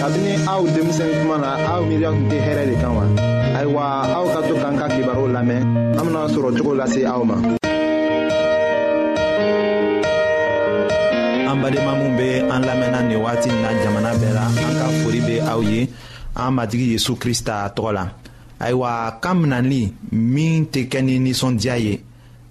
kabini aw denmisɛn kuma na aw miiriya tun tɛ hɛrɛ de kan wa ayiwa aw ka to k'an ka kibaruw lamɛn an bena sɔrɔ cogo lase aw ma an badenma minw be an lamɛnna nin wagati na jamana bɛɛ la an ka fori be aw ye an matigi yezu krista tɔgɔ la ayiwa kan minɛli min tɛ kɛ ni nisɔndiya ye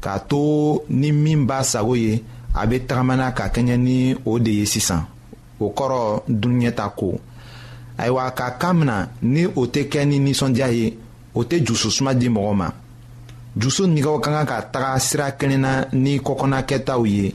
k'a to ni min b'a sago ye a bɛ tagamana ka kɛɲɛ ni o de ye sisan o kɔrɔ dunuɲɛta ko ayiwa ka kan min na ni o tɛ kɛ ni nisɔndiya ye o tɛ jususuma di mɔgɔ ma jusu nigɛw ka kan ka taga sira kelen na ni kɔkɔna kɛtaw ye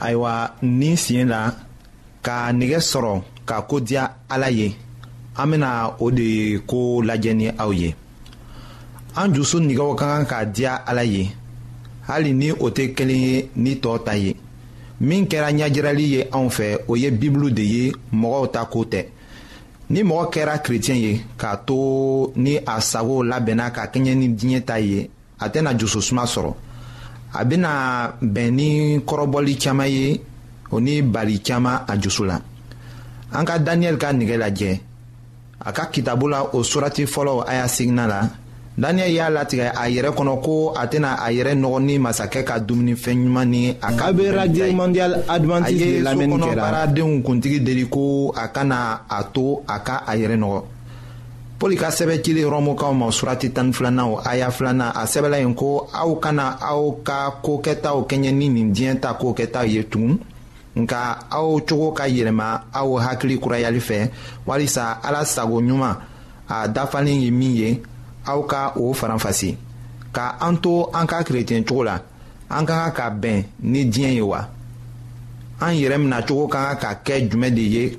ayiwa nin siɲɛ la ka nɛgɛ sɔrɔ ka ko diya ala ye an bɛna o de ko lajɛ ni aw ye an dusu nɛgɛw ka kan ka diya ala ye hali ni o tɛ kelen ye ni tɔ ta ye min kɛra ɲɛjirali ye anw fɛ o ye bibulu de ye mɔgɔw ta ko tɛ ni mɔgɔ kɛra kerecɛn ye k'a to ni a sago labɛnna ka kɛɲɛ ni diɲɛ ta ye a tɛna jusosuma sɔrɔ a bɛna bɛn ni kɔrɔbɔli caman ye o ni bali caman a jusu la an ka daniyɛli ka nɛgɛ lajɛ a ka kitabu la o surati fɔlɔ a y'a sigina la daniyɛli y'a latigɛ a yɛrɛ kɔnɔ ko a tɛna a yɛrɛ nɔgɔ ni masakɛ ka dumunifɛn ɲuman ni a ka bɛ radio mondial adventiste de lamɛnni kɛra a ye so kɔnɔ baaradenw kuntigi deli ko a kana a to a ka a yɛrɛ nɔgɔ pɔli ka sɛbɛ cili rɔmukaw ma surati tan filanan o aya filanan a sɛbɛla yen ko aw kana aw ka ko kɛtaw kɛɲɛ ni nin diɲɛ ta ko kɛtaw ye tugun nka aw cogo ka yɛlɛma aw hakili kurayali fɛ walisa ala sago ɲuman a dafalen ye min ye aw ka o faranfasi ka an to an ka kerecɛn cogo la an ka kan ka bɛn ni diɲɛ ye wa an yɛrɛ minɛ cogo ka kan ka kɛ jumɛn de ye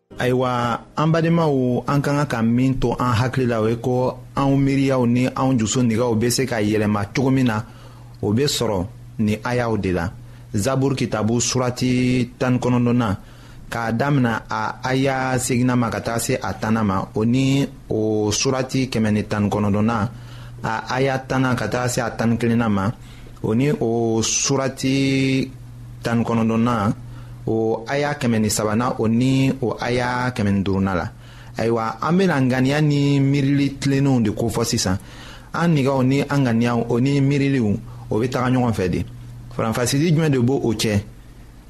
ayiwa an badenmaw an ka kan ka min to an hakili la o ye ko anw miiriyaw ni anw dusu nɛgɛw bɛ se ka yɛlɛma cogo min na o bɛ sɔrɔ nin ayaw de la zaburu kitabu surati tan kɔnɔntɔnna k'a damina a aya seginna ma ka taa se a tanna ma o ni o surati kɛmɛ ni tan kɔnɔntɔnna a aya tanna ka taa se a tan ni kelenna ma o ni o surati tan ni kɔnɔntɔnnan o aya kɛmɛ ni sabanan o ni o aya kɛmɛ ni duurunan la ayiwa an bɛna ŋaniya ni miirili tilennenw de kofɔ sisan an nɛgɛw ni an ŋaniyaw o ni miiriliw o bɛ taga ɲɔgɔn fɛ de faranfasili jumɛn de b'o o cɛ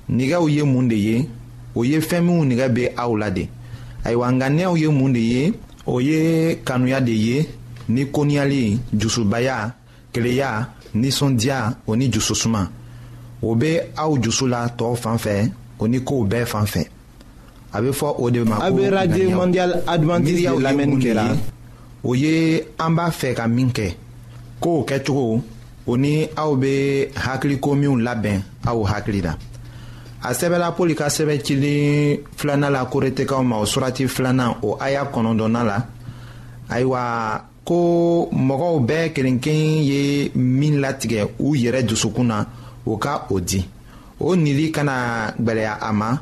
nɛgɛw ye mun de ye o ye fɛn minnu nɛgɛ bɛ aw la de ayiwa ŋaniyaw ye mun de ye o ye kanuya de ye ni koniyali dusubaya keleya nisɔndiya o ni jususuma o bɛ aw jusu la tɔw fan fɛ o ni kow bɛɛ fan fɛ a bɛ fɔ o de ma ko radio mondial adventiste de lamɛnni kɛra o ye an b'a fɛ ka min kɛ kow kɛcogo o ni aw bɛ hakiliko minw labɛn aw hakili la a sɛbɛla pɔli ka sɛbɛn cilen filanan la koretekaw ma o surati filanan o aya kɔnɔntɔnnan la ayiwa ko mɔgɔw bɛɛ kelenkelenn ye min latigɛ u yɛrɛ dusukun na o ka o di o nili kana gwɛlɛya a ma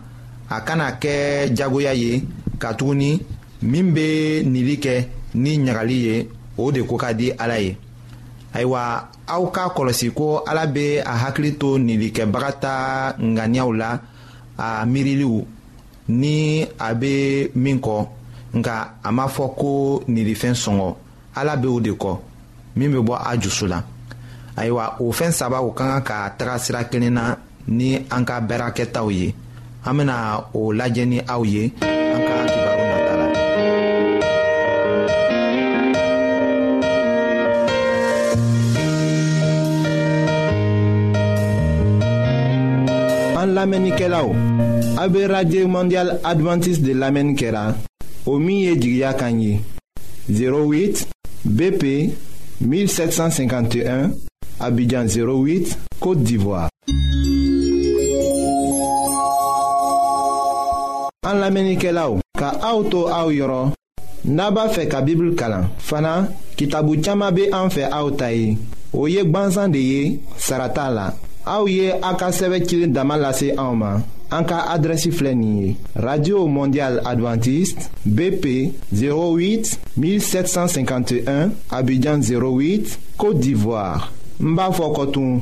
a kana kɛ jagoya ye katuguni min bɛ nili kɛ ni ɲagali ye o de ko ka di ala ye ayiwa aw ka kɔlɔsi ko ala bɛ a hakili to nilikɛbaga ta ŋaniyaw la a miiriliw ni a bɛ min kɔ nka a ma fɔ ko nirifɛn sɔngɔ ala bɛ o de kɔ min bɛ bɔ a dusu la ayiwa o fɛn saba o ka kan ka taga sira kelen na ni an ka baarakɛtaw ye an bɛna o lajɛ ni aw ye an ka kibaru nata la. an lamɛnnikɛlaw. a bɛ radio mondial adventiste de lamɛnni kɛra o min ye jigiya kan ye 08 BP 1751 Abidjan 08 Côte d'Ivoire. An lamɛnnikɛlaw ka aw to aw yɔrɔ. n'a b'a fɛ ka bibulu kalan fana kitabu caman bɛ an fɛ aw ta ye o ye gbansan de ye sara t'a la aw ye a ka sɛbɛn cilen dama lase anw ma an ka adrɛsi filɛ nin ye radio mondial adventiste bp 08 1751 abidjan 08 côte d'ivoire n b'a fɔ kɔtun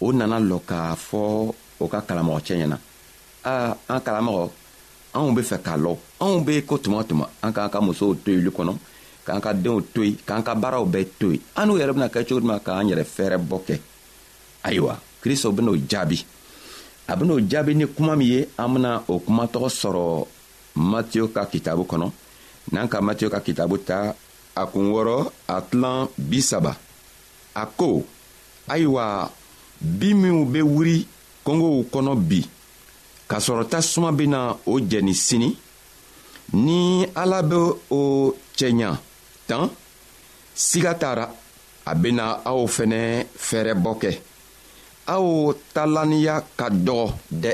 o nana lɔ k'a fɔ o ka kalamɔgɔcɛ ɲɛna a an kalamɔgɔ anw be fɛ k'a lɔ anw be ko tuma tuma an k'an ka musow to yili kɔnɔ k'an ka denw to yen k'an ka baaraw bɛɛ to yen an n'u yɛrɛ bena kɛ cogo duma k'an yɛrɛ fɛɛrɛ bɔ kɛ ayiwa kristo ben'o jaabi a ben'o jaabi ni kuma min ye an bena o kuma tɔgɔ sɔrɔ matiyo ka kitabu kɔnɔ n'an ka matiyo ka kitabu ta a kun wɔrɔ a tilan bi saba a ko ayiwa bi minw bɛ wuri kɔngow kɔnɔ bi k'a sɔrɔ tasuma bɛna o jɛni sini ni ala bɛ o cɛɲa tan siga t'a ra a bɛna aw fɛnɛ fɛɛrɛbɔ kɛ aw talaniya ka dɔgɔ dɛ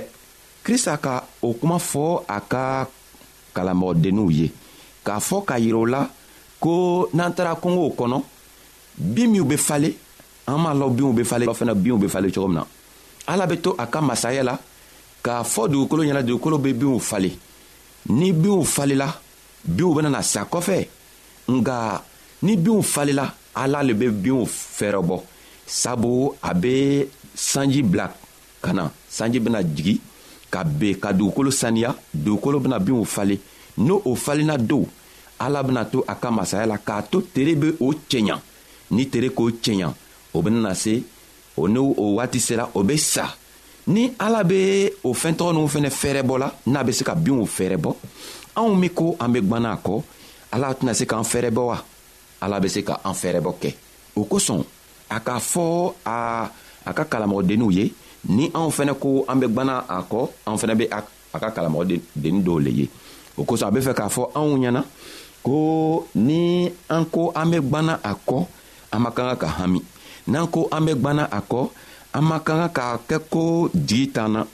krista ka o kuma fɔ a ka kalamɔgɔdenninw ye k'a fɔ k'a yirɛ u la ko n'an taara kungow kɔnɔ bin minw bɛ falen an b'a lɔn binw bɛ falen fana binw bɛ falen cogo min na ala bɛ to a ka masaya la k'a fɔ dugukolo ɲɛna dugukolo bɛ binw falen ni binw falela binw bɛna na sa kɔfɛ nka ni binw falela ala le bɛ binw fɛɛrɛ bɔ sabu a bɛ sanji bila ka na sanji bena jigi ka ben ka dugukolo saniya dugukolo bena binw falen n'o o falenna dow ala bena to a ka masaya la k'a to tere be o cɛɲa ni tere k'o cɛɲa o benana se o ni o waati sera o be sa ni ala be o fɛntɔgɔ n'u fɛnɛ fɛɛrɛbɔ la n'a be se ka binw fɛɛrɛbɔ anw min ko an be gwanna a kɔ ala tɛna se k'an fɛɛrɛbɔ wa ala be se ka an fɛɛrɛbɔ kɛ o kosɔn a k'a fɔ a a ka kalamɔgɔdenninw ye ni anw fɛnɛ ko an be gwanna a kɔ anw fɛnɛ be a ka kalamɔgɔdennin dɔw le ye o kosɔn a be fɛ k'a fɔ anw ɲɛna ko ni an ko an be gwanna a kɔ an ma kan ka ka hami n'an ko an be gwanna a kɔ an ma kan ka k'a kɛ ko jigi t'an na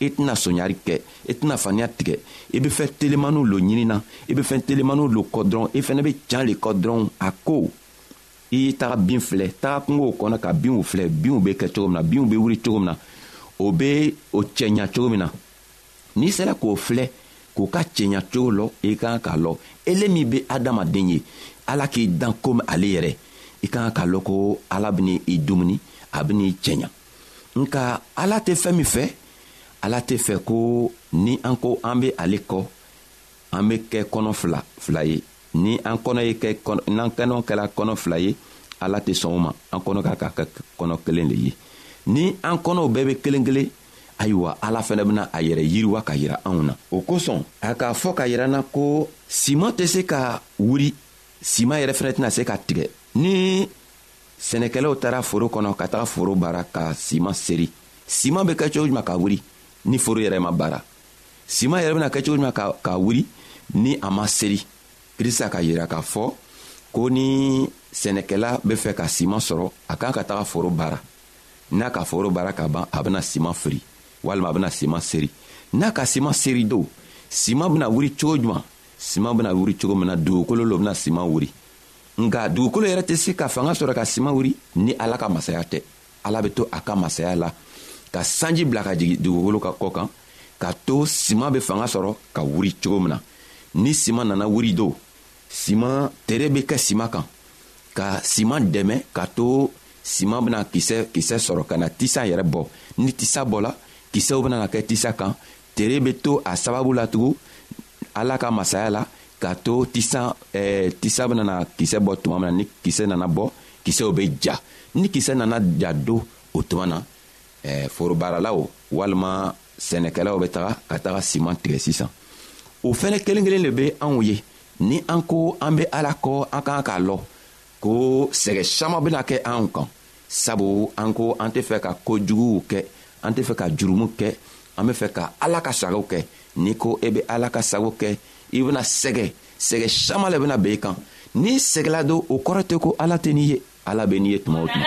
i tɛna soɲari kɛ i tɛna faniya tigɛ i bɛ fɛn telemaniw lo ɲini na i bɛ fɛn telemaniw lo kɔ dɔrɔn i fɛnɛ bɛ can le kɔ dɔrɔn a ko i y'i taga bin filɛ taga kungow kɔnɔ ka binw filɛ binw bɛ kɛ cogo min na binw bɛ wuli cogo min na o bɛ o cɛɲa cogo min na n'i sera k'o filɛ k'o ka cɛɲa cogo lɔ i kan k'a lɔ ele min bɛ adamaden ye ala k'i dan komi ale yɛrɛ i kan k'a lɔ ko ala bɛna i dumuni a bɛna i cɛɲa nka ala tɛ fɛn min fɛ ala tɛ fɛ ko ni an ko an be ale kɔ an be kɛ kɔnɔ fila fila ye ni an kɔnɔ ye kɛ n'an kɛnɛw kɛra kɔnɔ fila ye ala tɛ sɔn o ma an kɔnɔ ka ka kɛ kɔnɔ kelen de ye ni an kɔnɔw bɛɛ be kelen kelen ayiwa ala fɛnɛ bena a yɛrɛ yiriwa ka yira anw na o kosɔn a k'a fɔ ka yiranna ko siman tɛ se ka wuri siman yɛrɛ fɛnɛ tɛna se ka tigɛ ni sɛnɛkɛlaw taara foro kɔnɔ ka taga foro baara ka siman seri siman bɛ kɛ cogo jumɛn ka wuli ni foro yɛrɛ ma baara siman yɛrɛ bɛna kɛ cogo jumɛn ka wuli ni a ma seri krista ka yira k'a fɔ ko ni sɛnɛkɛla bɛ fɛ ka siman sɔrɔ a kan ka taga foro baara n'a ka foro baara ka ban a bɛna siman firi walima a bɛna siman seri n'a ka siman seri don siman bɛna wuli cogo jumɛn siman bɛna wuli cogo min na dugukolo lo bɛna siman wuli nka dugukolo yɛrɛ tɛ se ka fanga sɔrɔ ka sima wuri ni ala ka masaya tɛ ala bɛ to a ka masaya la ka sanji bila ka jigin dugukolo ka kɔ kan ka to sima bɛ fanga sɔrɔ ka wuri cogo min na ni sima nana wuri don sima tere bɛ kɛ sima kan ka sima dɛmɛ ka to sima bɛna kisɛ kisɛ sɔrɔ ka na tisa yɛrɛ bɔ ni tisa bɔla kisɛw bɛna kɛ tisa kan tere bɛ to a sababu la tugun ala ka masaya la k'a to tisa eh, tisa bɛna kisɛ bɔ tuma min na ni kisɛ nana bɔ kisɛw bɛ ja ni kisɛ nana ja don o tuma na eh, forobaaralaw walima sɛnɛkɛlaw bɛ taga ka taga siman tigɛ sisan o fɛnɛ kelen kelen de bɛ anw ye ni an ko an bɛ ala kɔ an kan k'a lɔ ko sɛgɛ saman bena kɛ anw kan sabu an ko an tɛ fɛ ka ko juguw kɛ an tɛ fɛ ka jurumu kɛ an be fɛ ka ala ka sagaw kɛ n'i ko e be ala ka sago kɛ i bena sɛgɛ sɛgɛ saman le bena ben i kan n'i sɛgɛla don o kɔrɔ tɛ ko ala tɛ n'i ye ala be n'i ye tuma o tuma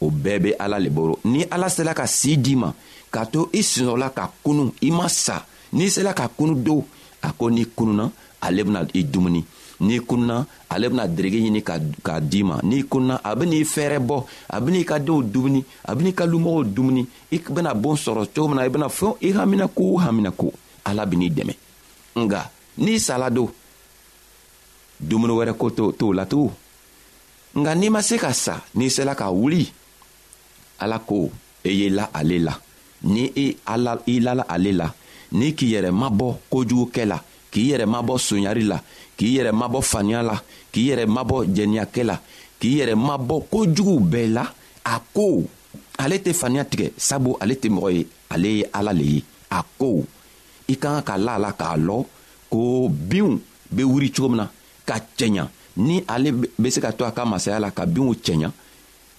o bɛɛ be ala le boro ni ala sela ka sii di ma k'a to i sinɔgɔla ka kunu i ma sa n'i sela ka kunu do a ko n'i kununa ale bena i dumuni n'i kununa ale bena derege ɲini k'a di ma n'i kununa a ben'i fɛɛrɛ bɔ a ben'i ka denw dumuni a ben'i ka lumɔgɔw dumuni i bena boon sɔrɔ cogo min na i bena fɛn i hamina ko o hamina ko ala ben'i dɛmɛ nga n'i sala do dumuni wɛrɛ ko t'o la tugun nka n'i ma se ka sa n'i sela ka wuli ala ko e ye la ale la ni e ala i lala ale la ni k'i yɛrɛ mabɔ kojugukɛ la k'i yɛrɛ mabɔ sonyari la k'i yɛrɛ mabɔ faniya la k'i yɛrɛ mabɔ jɛniyakɛ la k'i yɛrɛ mabɔ kojuguw bɛɛ la a ko ale tɛ faniya tigɛ sabu ale tɛ mɔgɔ ye ale ye ala le ye a ko i ka kan ka la a la k'a lɔ ko binw bɛ wuri cogo min na ka cɛɲa ni ale be se ka to a ka masaya la ka binw cɛɲa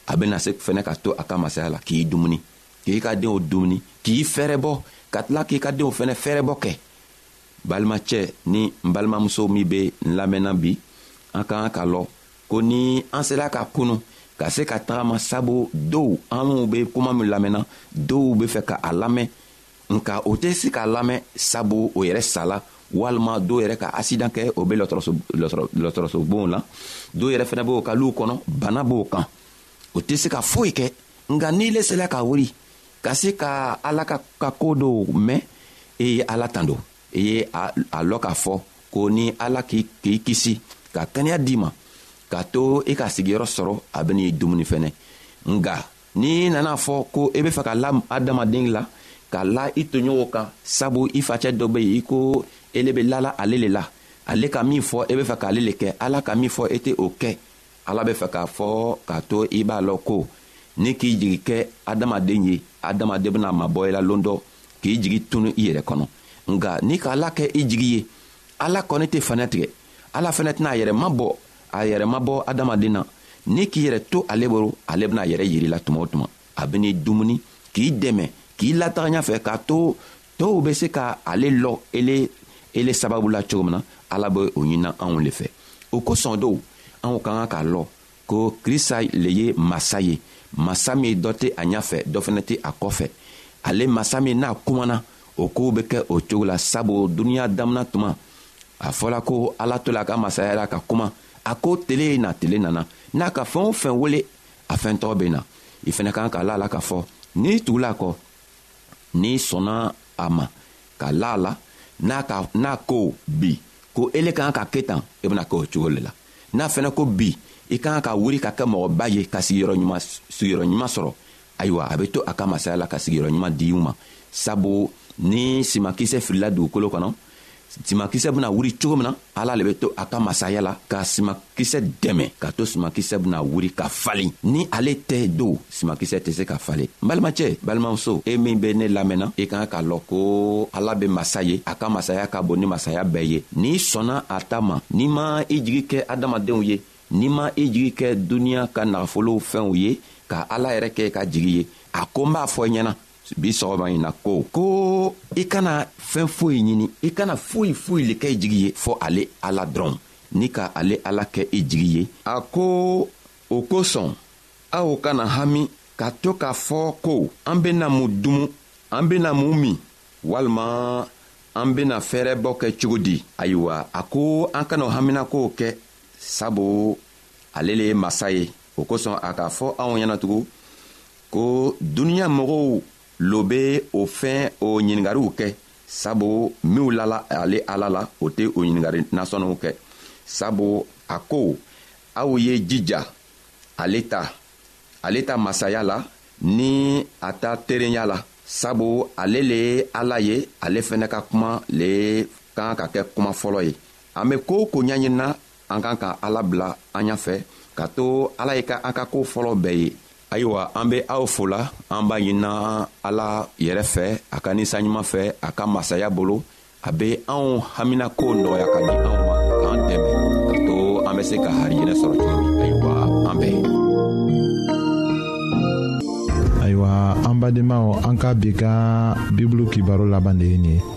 a bena se fɛnɛ ka to a ka masaya la k'i dumuni k'i ka denw dumuni k'i fɛɛrɛbɔ ka tila k'i ka denw fɛnɛ fɛɛrɛbɔ kɛ balimacɛ ni n balimamuso min be n lamɛnna bi an ka kan ka lɔ ko ni an sela ka kunu ka se ka tagama sabu dow anw be kuma min lamɛnna dow be fɛ ka a lamɛn nka o tɛ se k'a lamɛn sabu o yɛrɛ sala walima dɔw yɛrɛ ka asidan kɛ o bɛ lɔtɔrɔsobonw na dɔw yɛrɛ fana b'o k'lu kɔnɔ bana b'o kan o tɛ se ka foyi kɛ nka n'i le sela ka wuli ka se ka ala ka ka ko dɔw mɛn e ye ala tan don e ye a lɔ k'a fɔ ko ni ala k'i kisi ka kɛnɛya d'i ma k'a to e ka sigiyɔrɔ sɔrɔ a bɛ n'i dumuni fɛnɛ nka n'i nana fɔ ko i e bɛ fɛ ka la adamaden la ka la i toɲɔgɔnw kan sabu i facɛ dɔ bɛ yen i ko ele bɛ lala ale le la ale ka min fɔ e bɛ fɛ k'ale le kɛ ala ka min fɔ e tɛ o kɛ ala bɛ fɛ k'a fɔ k'a to i b'a lɔ ko ni k'i jigi kɛ adamaden ye adamaden bɛna mabɔ i la lon dɔ k'i jigi tunu i yɛrɛ kɔnɔ nka ni k'ala kɛ i jigi ye ala kɔni tɛ fana tigɛ ala fana tɛna a yɛrɛ mabɔ a yɛrɛ ma bɔ adamaden na ni k'i yɛrɛ to ale boro ale bena yɛrɛ yirila tuma o tuma a ben'i dumuni k'i dɛmɛ k'i lataga ɲa fɛ k'a to tow be se ka ale lɔ ele ele sababu la cogo min na ala be o ɲinina anw le fɛ o kosɔn dow anw ka kan k'a lɔ ko krista le ye masa ye masa min dɔ tɛ a ɲafɛ dɔ fɛnɛ tɛ a kɔfɛ ale masa min n'a kumana o koow be kɛ o cogo la sabu duniɲa damina tuma a fɔla ko ala tola a ka masaya la ka kuma a ko tele ye na tele nana n'a ka fɛɛn o fɛn wele a fɛn tɔgɔ be na i fɛnɛ kan ka la la k'a fɔ n'i tugula kɔ n'i sɔnna a ma ka la la n'a ka n'a ko bi ko ele kan ka ke tan i e bena kɛ o cogo le la n'a fɛnɛ ko bi i kan ka wuri ka kɛ mɔgɔba ye ka sigiyɔrɔ ɲuman sigiyɔrɔ ɲuman sɔrɔ ayiwa a bɛ to a ka masaya la ka sigiyɔrɔ ɲuman di u ma sabu ni simakisɛ filila dugukolo kɔnɔ simakisɛ bɛna wuri cogo min na ala le bɛ to a ka masaya la ka simakisɛ dɛmɛ ka to simakisɛ bɛna wuri ka falen ni ale tɛ don simakisɛ tɛ se ka falen balimacɛ balimamuso e min bɛ ne lamɛnna i e kan k'a lɔn ko ala bɛ masa ye a ka masaya ka bon ni masaya bɛɛ ye n'i sɔnna a ta ma n'i ma i jigi kɛ adamadenw ye n'i ma i jigi kɛ duniɲa ka nagafolow fɛnw ye ka ala yɛrɛ kɛ ka jigi ye a ko n b'a fɔ ɲɛna bi sɔgɔma ɲi na ko ko i kana fɛn foyi ɲini i kana foyi foyi le kɛ i jigi ye fɔ ale ala dɔrɔn ni ka ale ala kɛ i jigi ye a ko o kosɔn aw kana hami ka to k'a fɔ ko an bena mun dumu an bena mun min walima an bena fɛɛrɛbɔ kɛ cogo di ayiwa a ko an kana haminakow kɛ sabu ale le ye masa ye o kosɔn a k'a fɔ anw ɲɛnatugun ko duniɲa mɔgɔw lo be o fɛn o ɲiningariw kɛ sabu minw lala ale ala la o tɛ o ɲiningari nasɔnniw kɛ sabu a ko aw ye jija ale ta ale ta masaya la ni a ta terenya la sabu ale le ye ala ye ale fɛnɛ ka kuma le kan ka kɛ kuma fɔlɔ ye an be koo ko ɲaɲinina an kan ka ala bila an ɲa fɛ ka to ala ye ka an ka koo fɔlɔ bɛɛ ye ayiwa an be aw fola an b'a ɲinina ala yɛrɛ fɛ a ka ninsanɲuman fɛ a ka masaya bolo a be anw haminako nɔgɔya ka di anw ma k'an dɛmɛ ka to an be se ka harijɛnɛ sɔrɔ cogo min ayiwa an bɛɛ ayiwa an badenmaw an ka bi ka bibulu kibaro laban de ye nin ye